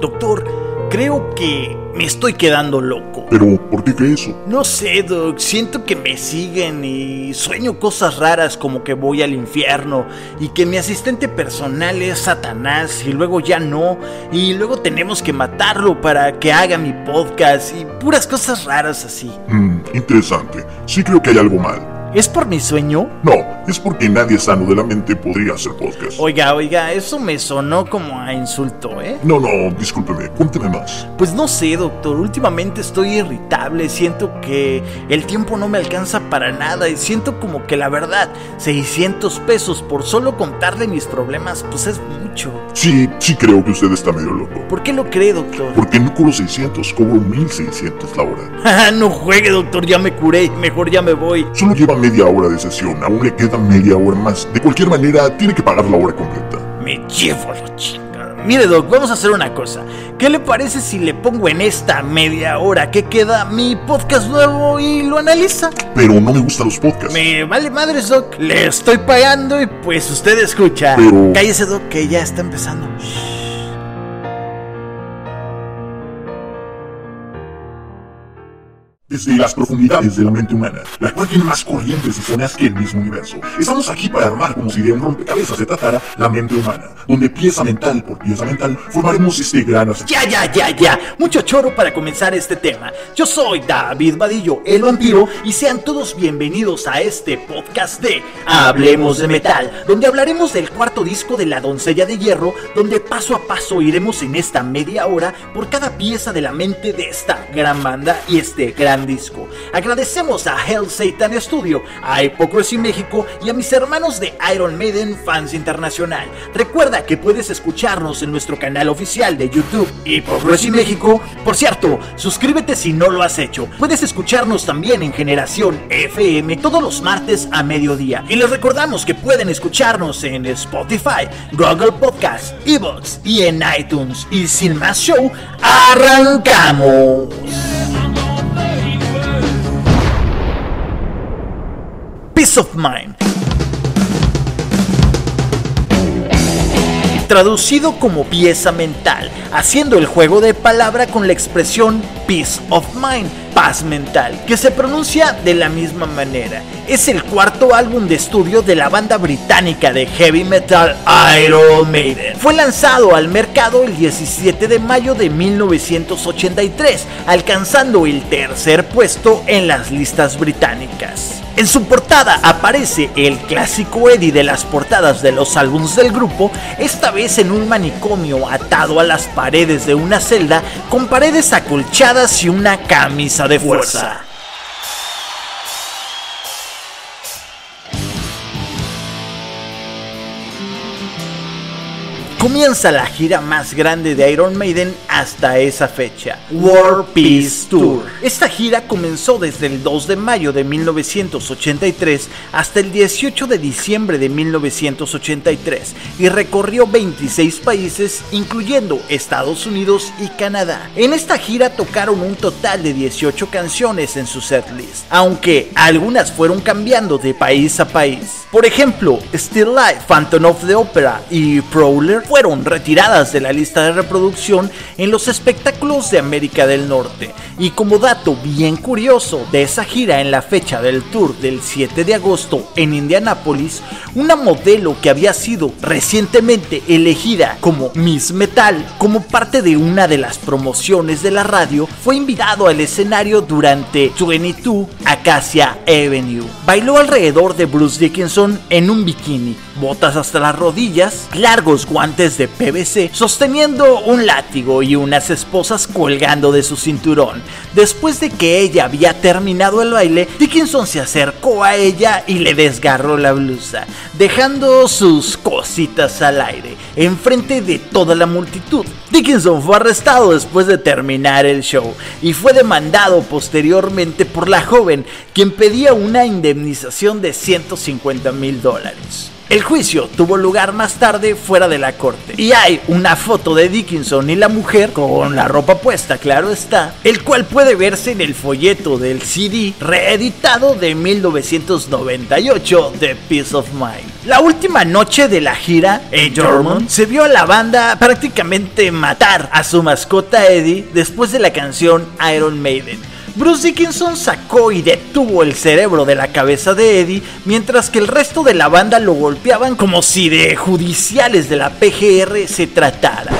Doctor, creo que me estoy quedando loco. Pero, ¿por qué crees eso? No sé, Doc, siento que me siguen y sueño cosas raras como que voy al infierno y que mi asistente personal es Satanás y luego ya no y luego tenemos que matarlo para que haga mi podcast y puras cosas raras así. Hmm, interesante. Sí creo que hay algo mal. ¿Es por mi sueño? No, es porque nadie sano de la mente podría hacer podcast. Oiga, oiga, eso me sonó como a insulto, ¿eh? No, no, discúlpeme, cuénteme más. Pues no sé, doctor, últimamente estoy irritable, siento que el tiempo no me alcanza para nada y siento como que la verdad, 600 pesos por solo contarle mis problemas, pues es mucho. Sí, sí creo que usted está medio loco. ¿Por qué lo cree, doctor? Porque no cobro 600, cobro 1600 la hora. no juegue, doctor, ya me curé, mejor ya me voy. Solo lleva media hora de sesión, aún le queda media hora más. De cualquier manera, tiene que pagar la hora completa. Me llevo la chingada. Mire, Doc, vamos a hacer una cosa. ¿Qué le parece si le pongo en esta media hora que queda mi podcast nuevo y lo analiza? Pero no me gustan los podcasts. Me vale madres, Doc. Le estoy pagando y pues usted escucha. Pero- Cállese, Doc, que ya está empezando. Desde las profundidades de la mente humana, la cual tiene más corrientes y zonas que el mismo universo. Estamos aquí para armar como si de un rompecabezas se tratara la mente humana, donde pieza mental por pieza mental formaremos este gran. Ya, ya, ya, ya. Mucho choro para comenzar este tema. Yo soy David Vadillo, el vampiro, y sean todos bienvenidos a este podcast de Hablemos de Metal, donde hablaremos del cuarto disco de La Doncella de Hierro, donde paso a paso iremos en esta media hora por cada pieza de la mente de esta gran banda y este gran disco. Agradecemos a Hell Satan Studio, a Hypocrisy México y a mis hermanos de Iron Maiden Fans Internacional. Recuerda que puedes escucharnos en nuestro canal oficial de YouTube Hypocrisy México. Por cierto, suscríbete si no lo has hecho. Puedes escucharnos también en Generación FM todos los martes a mediodía. Y les recordamos que pueden escucharnos en Spotify, Google Podcast, Evox y en iTunes. Y sin más show, arrancamos. Peace of Mind. Traducido como pieza mental, haciendo el juego de palabra con la expresión peace of mind, paz mental, que se pronuncia de la misma manera. Es el cuarto álbum de estudio de la banda británica de heavy metal Iron Maiden. Fue lanzado al mercado el 17 de mayo de 1983, alcanzando el tercer puesto en las listas británicas. En su portada aparece el clásico Eddie de las portadas de los álbumes del grupo, esta vez en un manicomio atado a las paredes de una celda con paredes acolchadas y una camisa de fuerza. Comienza la gira más grande de Iron Maiden hasta esa fecha, War Peace Tour. Esta gira comenzó desde el 2 de mayo de 1983 hasta el 18 de diciembre de 1983 y recorrió 26 países incluyendo Estados Unidos y Canadá. En esta gira tocaron un total de 18 canciones en su setlist, aunque algunas fueron cambiando de país a país. Por ejemplo, Still Life, Phantom of the Opera y Prowler fueron retiradas de la lista de reproducción en los espectáculos de América del Norte. Y como dato bien curioso de esa gira en la fecha del tour del 7 de agosto en Indianápolis, una modelo que había sido recientemente elegida como Miss Metal como parte de una de las promociones de la radio fue invitado al escenario durante 22 Acacia Avenue. Bailó alrededor de Bruce Dickinson en un bikini, botas hasta las rodillas, largos guantes de PVC, sosteniendo un látigo y unas esposas colgando de su cinturón. Después de que ella había terminado el baile, Dickinson se acercó a ella y le desgarró la blusa, dejando sus cositas al aire, enfrente de toda la multitud. Dickinson fue arrestado después de terminar el show y fue demandado posteriormente por la joven, quien pedía una indemnización de 150 mil dólares. El juicio tuvo lugar más tarde fuera de la corte y hay una foto de Dickinson y la mujer con la ropa puesta, claro está, el cual puede verse en el folleto del CD reeditado de 1998 de Peace of Mind. La última noche de la gira, en Dortmund, se vio a la banda prácticamente matar a su mascota Eddie después de la canción Iron Maiden. Bruce Dickinson sacó y detuvo el cerebro de la cabeza de Eddie, mientras que el resto de la banda lo golpeaban como si de judiciales de la PGR se tratara.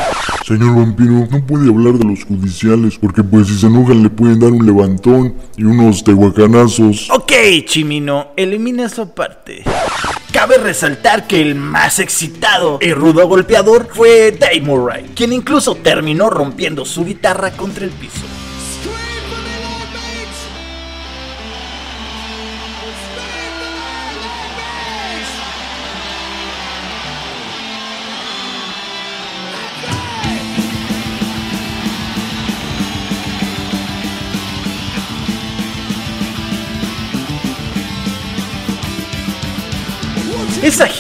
Señor vampiro, no puede hablar de los judiciales, porque pues si se enojan le pueden dar un levantón y unos tehuacanazos. Ok, Chimino, elimina esa parte. Cabe resaltar que el más excitado y rudo golpeador fue Dave Murray, quien incluso terminó rompiendo su guitarra contra el piso.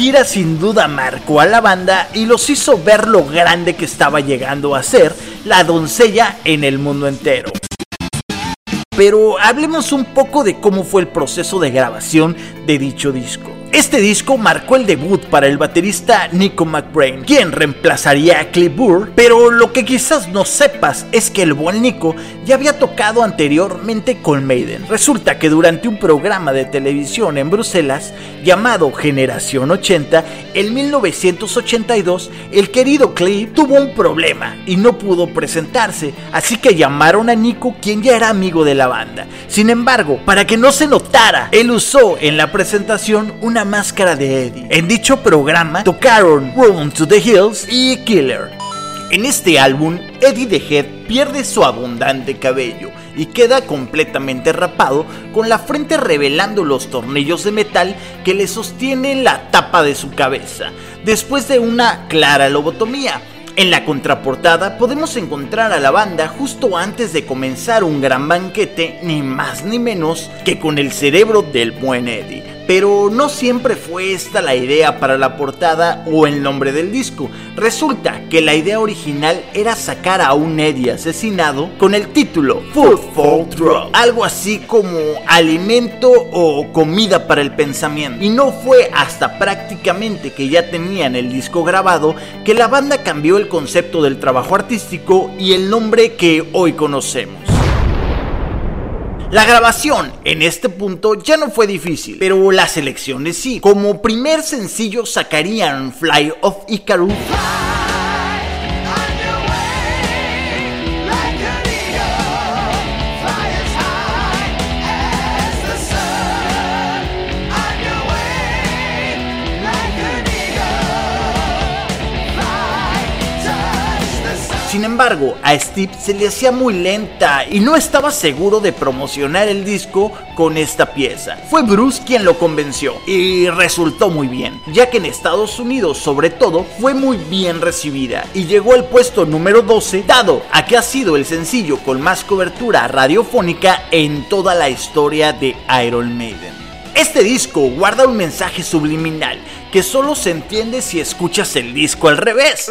Gira sin duda marcó a la banda y los hizo ver lo grande que estaba llegando a ser la doncella en el mundo entero. Pero hablemos un poco de cómo fue el proceso de grabación de dicho disco. Este disco marcó el debut para el baterista Nico McBrain, quien reemplazaría a Cliff Burr, pero lo que quizás no sepas es que el buen Nico ya había tocado anteriormente con Maiden. Resulta que durante un programa de televisión en Bruselas llamado Generación 80, en 1982, el querido Cliff tuvo un problema y no pudo presentarse, así que llamaron a Nico, quien ya era amigo de la banda. Sin embargo, para que no se notara, él usó en la presentación una máscara de Eddie. En dicho programa tocaron Run to the Hills y Killer. En este álbum, Eddie the Head pierde su abundante cabello y queda completamente rapado con la frente revelando los tornillos de metal que le sostienen la tapa de su cabeza, después de una clara lobotomía. En la contraportada podemos encontrar a la banda justo antes de comenzar un gran banquete, ni más ni menos que con el cerebro del buen Eddie. Pero no siempre fue esta la idea para la portada o el nombre del disco. Resulta que la idea original era sacar a un Eddie asesinado con el título Food for Drug, algo así como alimento o comida para el pensamiento. Y no fue hasta prácticamente que ya tenían el disco grabado que la banda cambió el concepto del trabajo artístico y el nombre que hoy conocemos. La grabación en este punto ya no fue difícil, pero las elecciones sí. Como primer sencillo sacarían Fly of Icarus. Embargo, a Steve se le hacía muy lenta y no estaba seguro de promocionar el disco con esta pieza. Fue Bruce quien lo convenció y resultó muy bien, ya que en Estados Unidos sobre todo fue muy bien recibida y llegó al puesto número 12, dado a que ha sido el sencillo con más cobertura radiofónica en toda la historia de Iron Maiden. Este disco guarda un mensaje subliminal que solo se entiende si escuchas el disco al revés.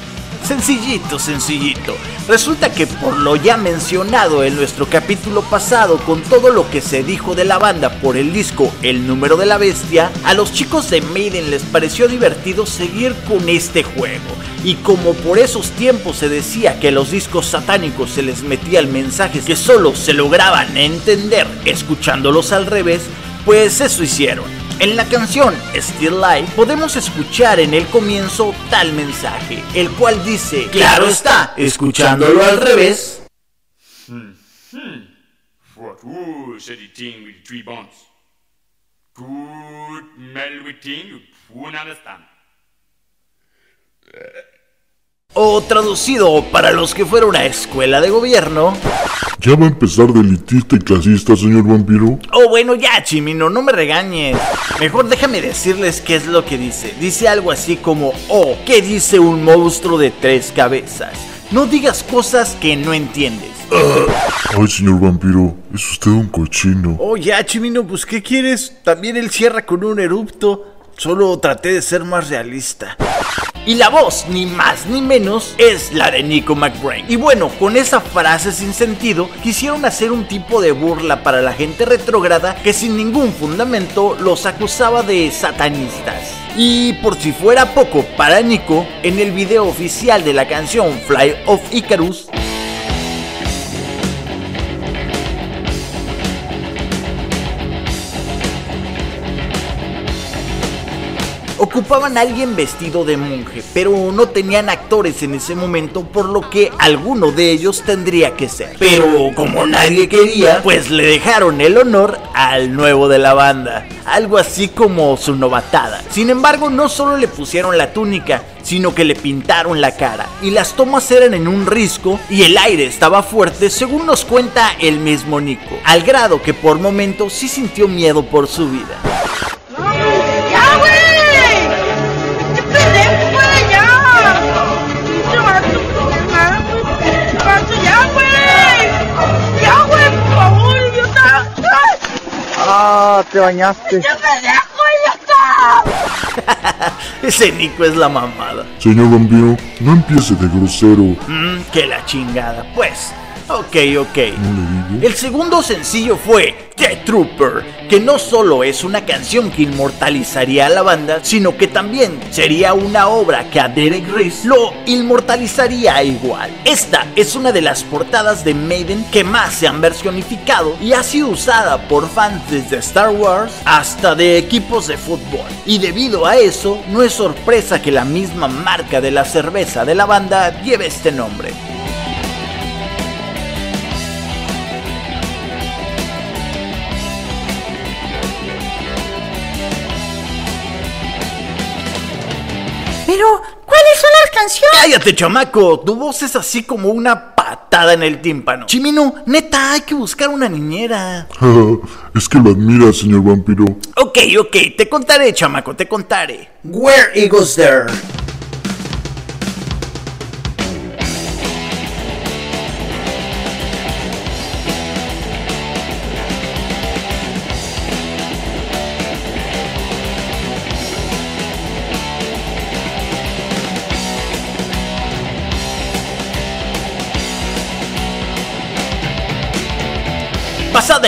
Sencillito, sencillito. Resulta que por lo ya mencionado en nuestro capítulo pasado, con todo lo que se dijo de la banda por el disco El número de la bestia, a los chicos de Maiden les pareció divertido seguir con este juego. Y como por esos tiempos se decía que a los discos satánicos se les metían mensajes que solo se lograban entender escuchándolos al revés, pues eso hicieron. En la canción Still Life podemos escuchar en el comienzo tal mensaje, el cual dice, claro está, escuchándolo al revés. O traducido para los que fueron a escuela de gobierno. ¿Ya va a empezar de elitista y clasista, señor vampiro? Oh, bueno, ya, Chimino, no me regañes. Mejor déjame decirles qué es lo que dice. Dice algo así como, oh, ¿qué dice un monstruo de tres cabezas? No digas cosas que no entiendes. Ay, señor vampiro, es usted un cochino. Oh, ya, Chimino, pues ¿qué quieres? También él cierra con un erupto. Solo traté de ser más realista. Y la voz, ni más ni menos, es la de Nico McBrain. Y bueno, con esa frase sin sentido, quisieron hacer un tipo de burla para la gente retrógrada que sin ningún fundamento los acusaba de satanistas. Y por si fuera poco para Nico, en el video oficial de la canción Fly of Icarus, ocupaban a alguien vestido de monje, pero no tenían actores en ese momento, por lo que alguno de ellos tendría que ser. Pero como nadie quería, pues le dejaron el honor al nuevo de la banda, algo así como su novatada. Sin embargo, no solo le pusieron la túnica, sino que le pintaron la cara y las tomas eran en un risco y el aire estaba fuerte según nos cuenta el mismo Nico, al grado que por momentos sí sintió miedo por su vida. Ah, te bañaste. Ese Nico es la mamada. Señor vampiro, no empiece de grosero. Mmm, que la chingada. Pues, Ok, ok. El segundo sencillo fue The Trooper, que no solo es una canción que inmortalizaría a la banda, sino que también sería una obra que a Derek Reese lo inmortalizaría igual. Esta es una de las portadas de Maiden que más se han versionificado y ha sido usada por fans desde Star Wars hasta de equipos de fútbol. Y debido a eso, no es sorpresa que la misma marca de la cerveza de la banda lleve este nombre. Pero, ¿cuáles son las canciones? Cállate, chamaco. Tu voz es así como una patada en el tímpano. Chimino, neta, hay que buscar una niñera. es que lo admira, señor vampiro. Ok, ok, te contaré, chamaco, te contaré. Where Eagles There.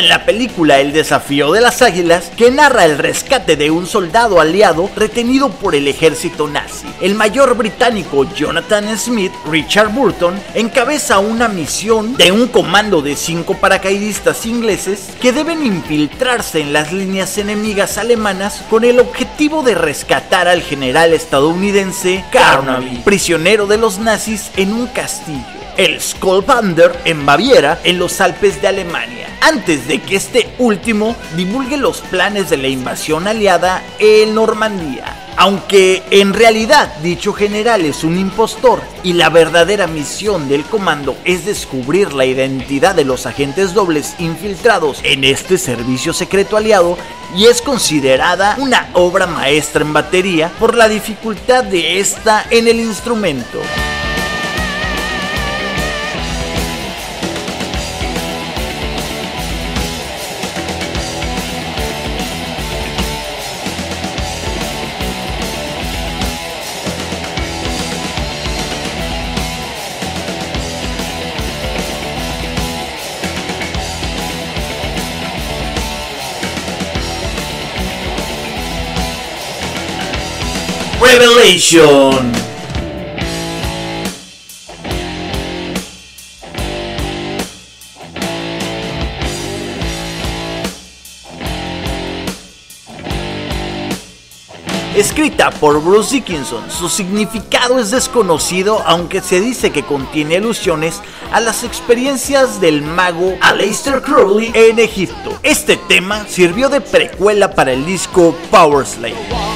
En la película El desafío de las águilas, que narra el rescate de un soldado aliado retenido por el ejército nazi. El mayor británico Jonathan Smith, Richard Burton, encabeza una misión de un comando de cinco paracaidistas ingleses que deben infiltrarse en las líneas enemigas alemanas con el objetivo de rescatar al general estadounidense Carnaby, prisionero de los nazis en un castillo el Skullbander en Baviera, en los Alpes de Alemania, antes de que este último divulgue los planes de la invasión aliada en Normandía. Aunque en realidad dicho general es un impostor y la verdadera misión del comando es descubrir la identidad de los agentes dobles infiltrados en este servicio secreto aliado y es considerada una obra maestra en batería por la dificultad de esta en el instrumento. Revelation. Escrita por Bruce Dickinson, su significado es desconocido aunque se dice que contiene alusiones a las experiencias del mago Aleister Crowley en Egipto. Este tema sirvió de precuela para el disco Power Slave.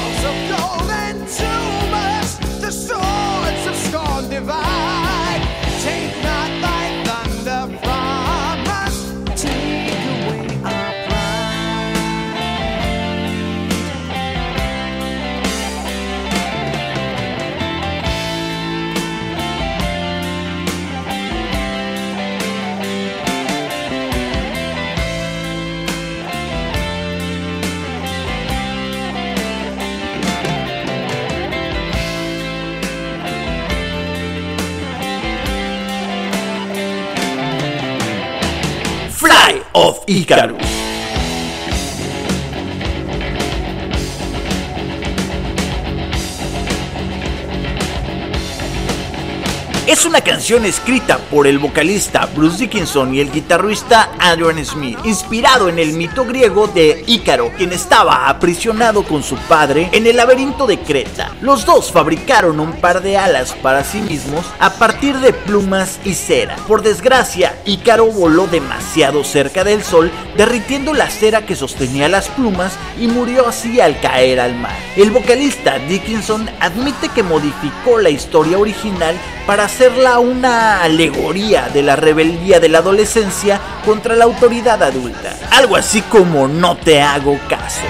Icarus. Es una canción escrita por el vocalista Bruce Dickinson y el guitarrista Adrian Smith, inspirado en el mito griego de Ícaro, quien estaba aprisionado con su padre en el laberinto de Creta. Los dos fabricaron un par de alas para sí mismos a partir de plumas y cera. Por desgracia, Ícaro voló demasiado cerca del sol, derritiendo la cera que sostenía las plumas y murió así al caer al mar. El vocalista Dickinson admite que modificó la historia original para hacerla una alegoría de la rebeldía de la adolescencia contra la autoridad adulta. Algo así como no te hago caso.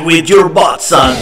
With your butt, son.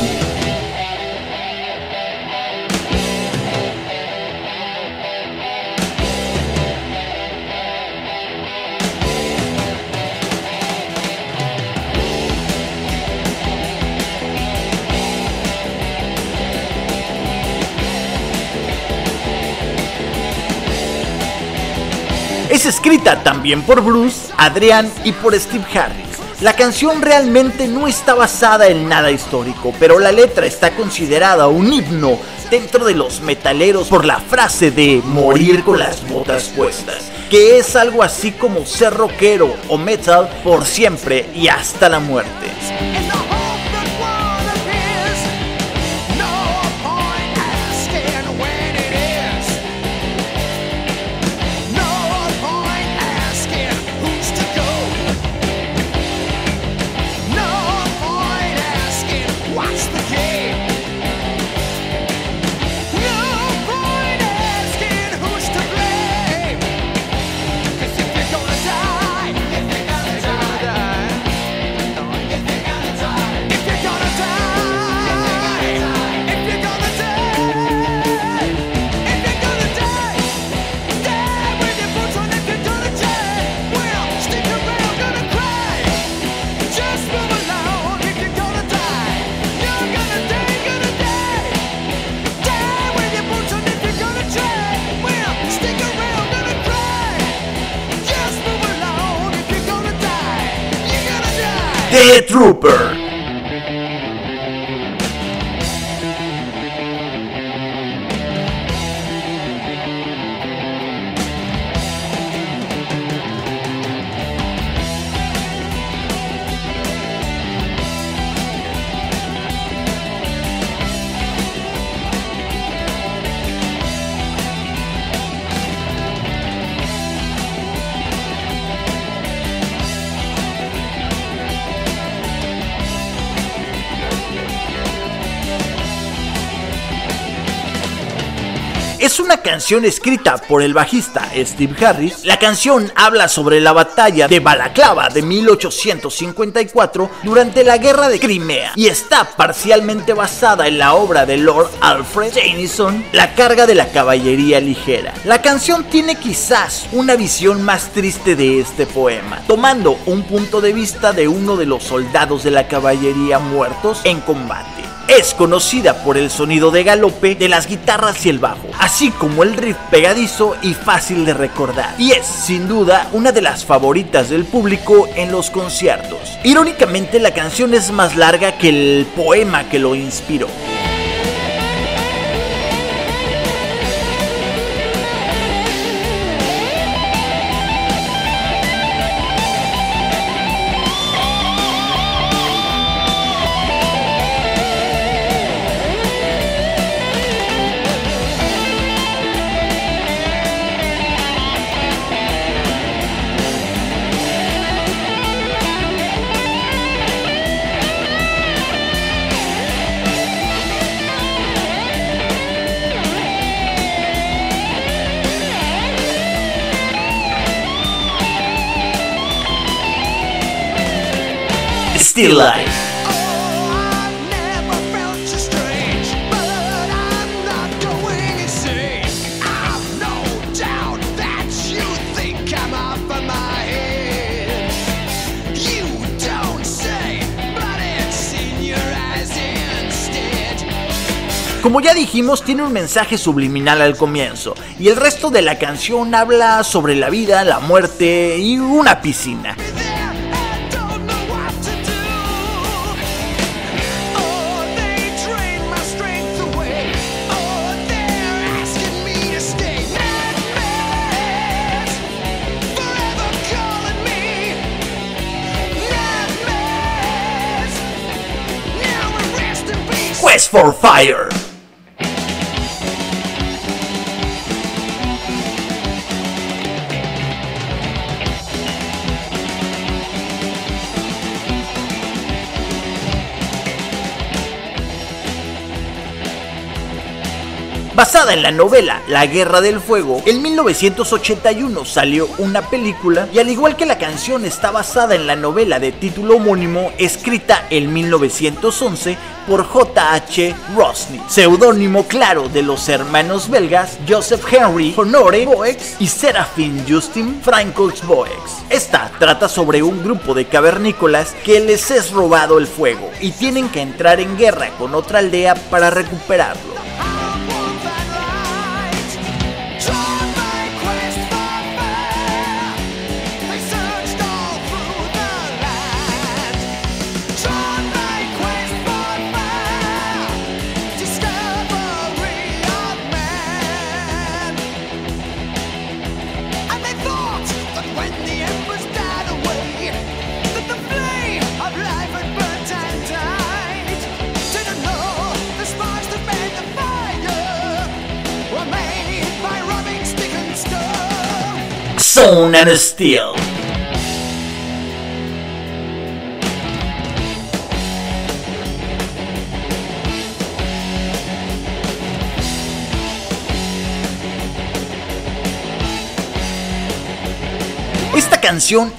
Es escrita también por Bruce, Adrian y por Steve Harris. La canción realmente no está basada en nada histórico, pero la letra está considerada un himno dentro de los metaleros por la frase de morir con las botas puestas, que es algo así como ser rockero o metal por siempre y hasta la muerte. Es una canción escrita por el bajista Steve Harris. La canción habla sobre la batalla de Balaclava de 1854 durante la guerra de Crimea y está parcialmente basada en la obra de Lord Alfred Tennyson, La carga de la caballería ligera. La canción tiene quizás una visión más triste de este poema, tomando un punto de vista de uno de los soldados de la caballería muertos en combate. Es conocida por el sonido de galope de las guitarras y el bajo, así como el riff pegadizo y fácil de recordar. Y es, sin duda, una de las favoritas del público en los conciertos. Irónicamente, la canción es más larga que el poema que lo inspiró. Still Life. Como ya dijimos, tiene un mensaje subliminal al comienzo, y el resto de la canción habla sobre la vida, la muerte y una piscina. For Fire. Basada en la novela La Guerra del Fuego, en 1981 salió una película y al igual que la canción está basada en la novela de título homónimo escrita en 1911 por J.H. Rosny, seudónimo claro de los hermanos belgas Joseph Henry Honore Boex y Serafin Justin Francois Boex. Esta trata sobre un grupo de cavernícolas que les es robado el fuego y tienen que entrar en guerra con otra aldea para recuperarlo. and a steel.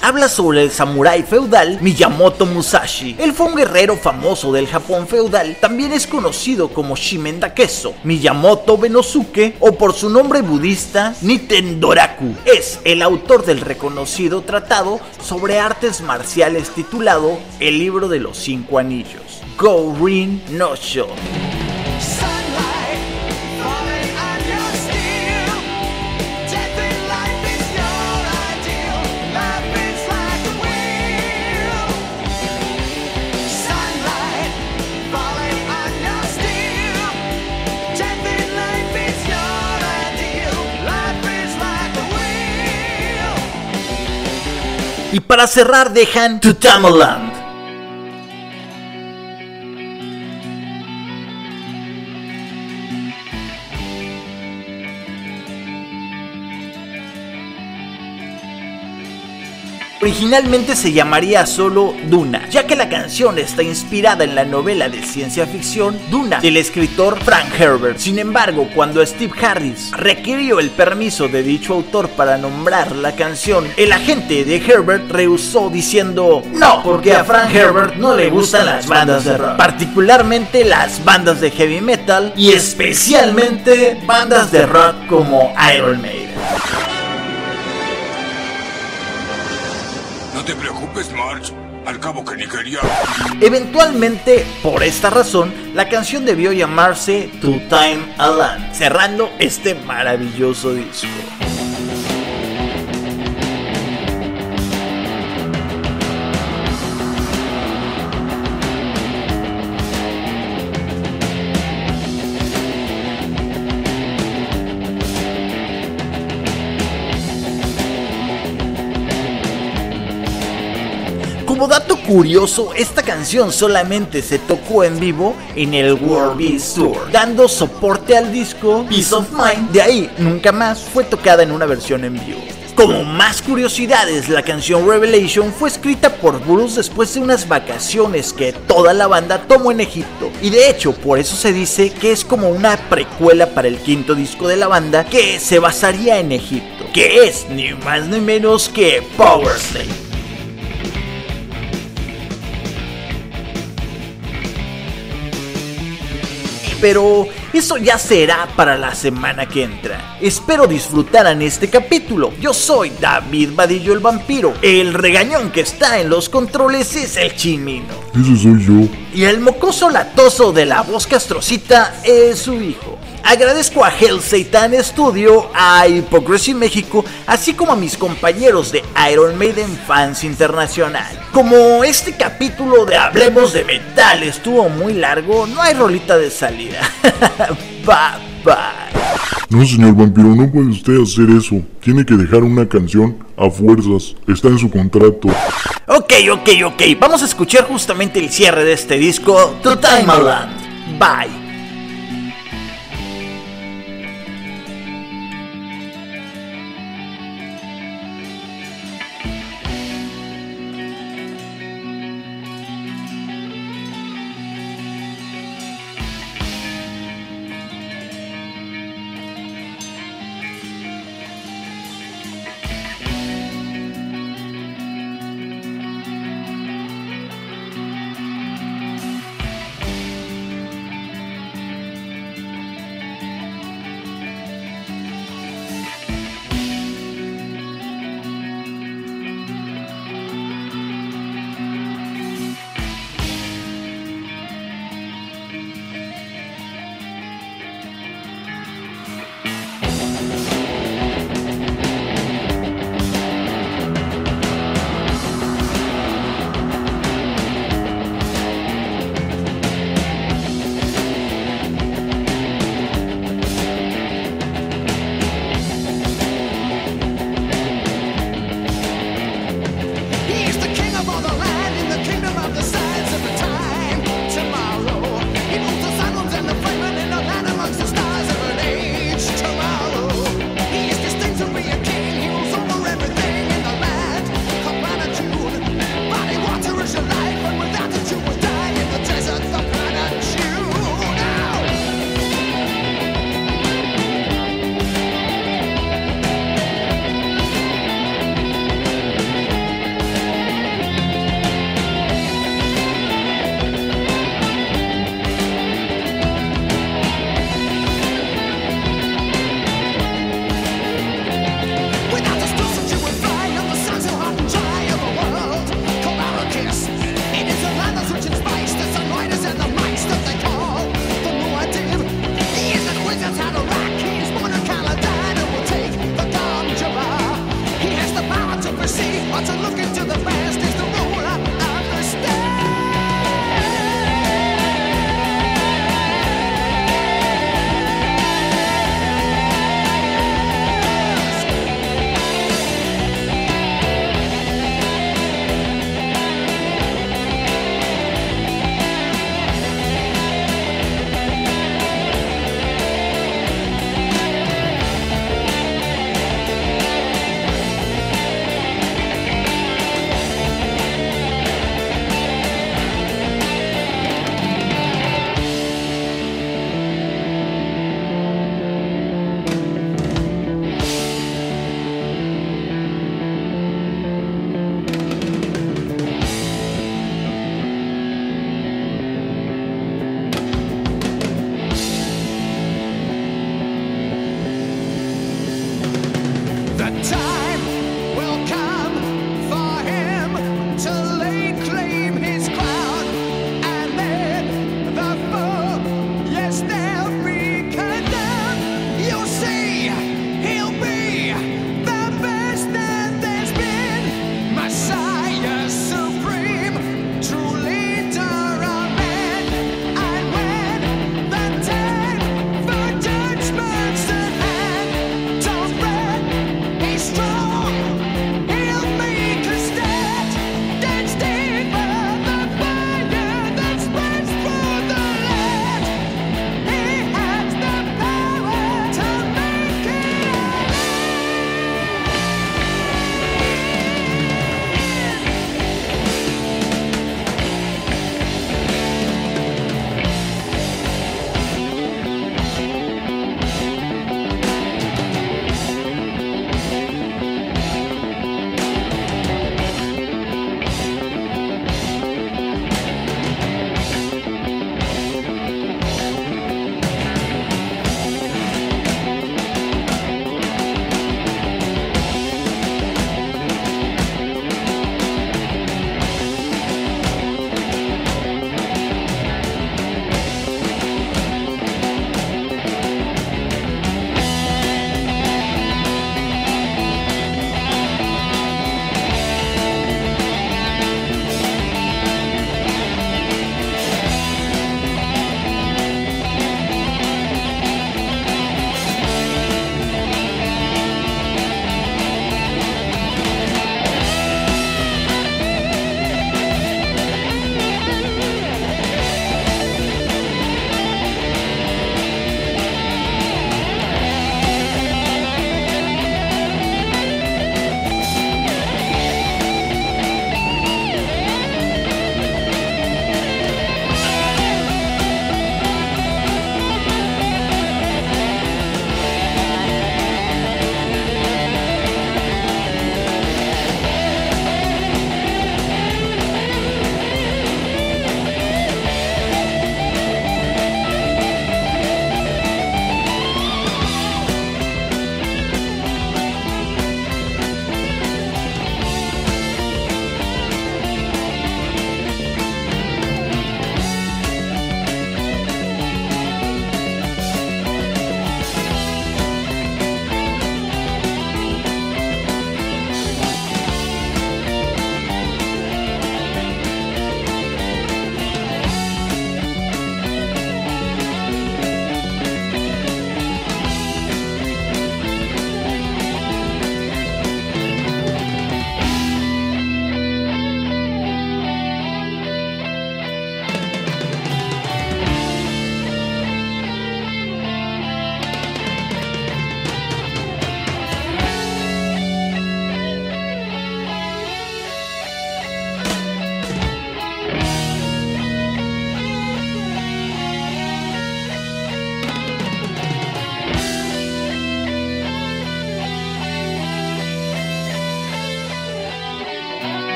Habla sobre el samurái feudal Miyamoto Musashi. Él fue un guerrero famoso del Japón feudal, también es conocido como Shimen Dakeso, Miyamoto Benosuke o por su nombre budista Nitendoraku. Es el autor del reconocido tratado sobre artes marciales titulado El libro de los cinco anillos, Go Rin no Sho. Para cerrar dejan To Originalmente se llamaría solo Duna, ya que la canción está inspirada en la novela de ciencia ficción Duna del escritor Frank Herbert. Sin embargo, cuando Steve Harris requirió el permiso de dicho autor para nombrar la canción, el agente de Herbert rehusó diciendo no, porque a Frank Herbert no le gustan las bandas de rock, particularmente las bandas de heavy metal y especialmente bandas de rock como Iron Maiden. Te preocupes, March. Al cabo que. Eventualmente, por esta razón, la canción debió llamarse To Time Alan, cerrando este maravilloso disco. Curioso, esta canción solamente se tocó en vivo en el World Beast Tour, dando soporte al disco Peace of Mind. De ahí, nunca más fue tocada en una versión en vivo. Como más curiosidades, la canción Revelation fue escrita por Bruce después de unas vacaciones que toda la banda tomó en Egipto. Y de hecho, por eso se dice que es como una precuela para el quinto disco de la banda que se basaría en Egipto, que es ni más ni menos que Power Slave. Pero eso ya será para la semana que entra. Espero disfrutaran este capítulo. Yo soy David Vadillo el vampiro. El regañón que está en los controles es el chimino. Ese soy yo. Y el mocoso latoso de la voz castrocita es su hijo. Agradezco a Hell Satan Studio, a Hypocrisy México, así como a mis compañeros de Iron Maiden Fans Internacional. Como este capítulo de Hablemos de Metal estuvo muy largo, no hay rolita de salida. bye bye. No, señor vampiro, no puede usted hacer eso. Tiene que dejar una canción a fuerzas. Está en su contrato. Ok, ok, ok. Vamos a escuchar justamente el cierre de este disco, To Time Land. Bye.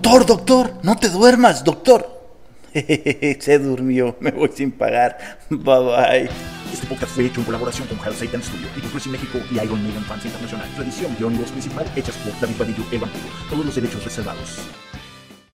Doctor, doctor, no te duermas, doctor. Se durmió, me voy sin pagar. Bye bye. Este podcast fue hecho en colaboración con Hell Satan Studio y con Crazy México y Iron Maiden Fans Internacional. Tradición, guion y voz principal hechas por David Badillo, el vampiro. Todos los derechos reservados.